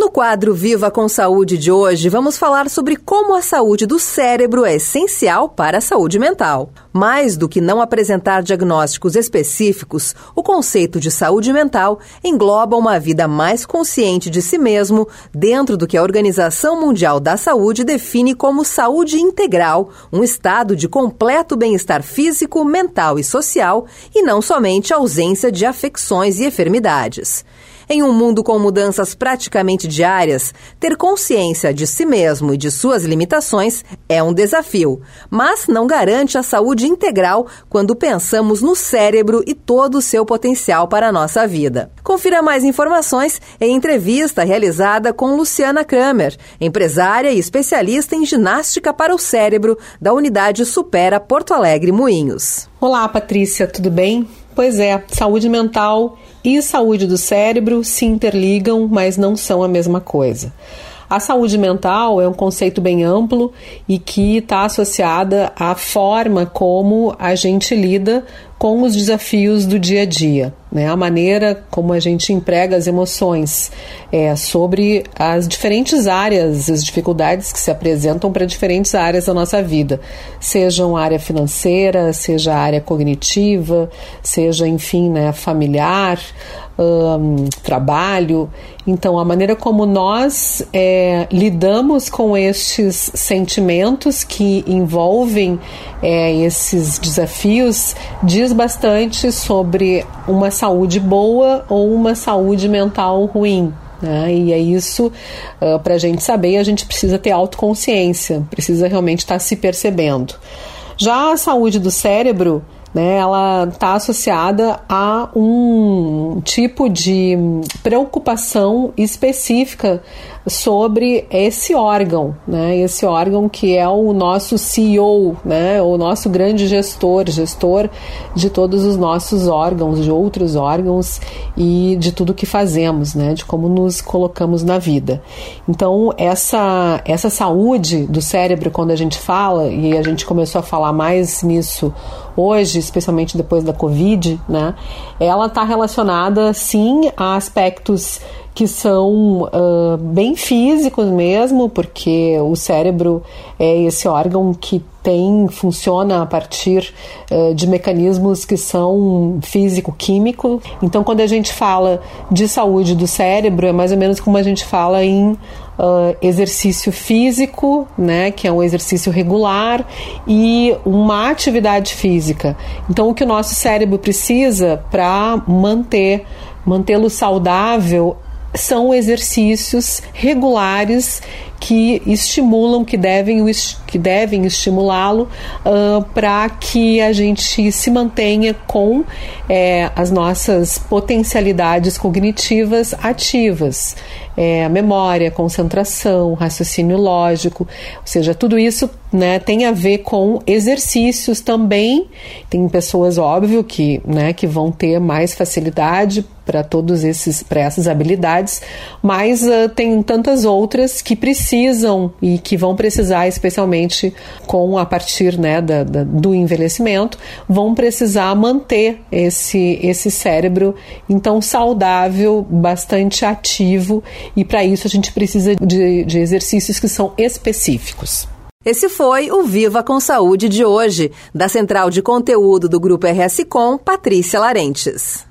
No quadro Viva com Saúde de hoje, vamos falar sobre como a saúde do cérebro é essencial para a saúde mental. Mais do que não apresentar diagnósticos específicos, o conceito de saúde mental engloba uma vida mais consciente de si mesmo, dentro do que a Organização Mundial da Saúde define como saúde integral, um estado de completo bem-estar físico, mental e social, e não somente ausência de afecções e enfermidades. Em um mundo com mudanças praticamente diárias, ter consciência de si mesmo e de suas limitações é um desafio, mas não garante a saúde integral quando pensamos no cérebro e todo o seu potencial para a nossa vida. Confira mais informações em entrevista realizada com Luciana Kramer, empresária e especialista em ginástica para o cérebro da unidade Supera Porto Alegre Moinhos. Olá, Patrícia, tudo bem? Pois é, saúde mental e saúde do cérebro se interligam, mas não são a mesma coisa. A saúde mental é um conceito bem amplo e que está associada à forma como a gente lida com os desafios do dia a dia, né? A maneira como a gente emprega as emoções é, sobre as diferentes áreas, as dificuldades que se apresentam para diferentes áreas da nossa vida, sejam área financeira, seja área cognitiva, seja, enfim, né, familiar, um, trabalho. Então, a maneira como nós é, lidamos com estes sentimentos que envolvem é, esses desafios diz bastante sobre uma saúde boa ou uma saúde mental ruim. Né? E é isso, uh, para a gente saber, a gente precisa ter autoconsciência, precisa realmente estar tá se percebendo. Já a saúde do cérebro né, ela está associada a um tipo de preocupação específica sobre esse órgão, né, esse órgão que é o nosso CEO, né, o nosso grande gestor, gestor de todos os nossos órgãos, de outros órgãos e de tudo que fazemos, né, de como nos colocamos na vida. Então essa essa saúde do cérebro quando a gente fala e a gente começou a falar mais nisso hoje, especialmente depois da Covid, né, ela está relacionada sim a aspectos que são uh, bem físicos mesmo, porque o cérebro é esse órgão que tem funciona a partir uh, de mecanismos que são físico-químico. Então, quando a gente fala de saúde do cérebro, é mais ou menos como a gente fala em uh, exercício físico, né, que é um exercício regular, e uma atividade física. Então, o que o nosso cérebro precisa para manter mantê-lo saudável são exercícios regulares que estimulam, que devem, que devem estimulá-lo uh, para que a gente se mantenha com é, as nossas potencialidades cognitivas ativas. É, memória, concentração, raciocínio lógico, ou seja, tudo isso né, tem a ver com exercícios também. Tem pessoas, óbvio, que, né, que vão ter mais facilidade para todos esses para essas habilidades, mas uh, tem tantas outras que precisam e que vão precisar, especialmente com a partir né, da, da, do envelhecimento, vão precisar manter esse esse cérebro então saudável, bastante ativo e para isso a gente precisa de, de exercícios que são específicos. Esse foi o Viva com Saúde de hoje, da Central de Conteúdo do Grupo RS Com, Patrícia Larentes.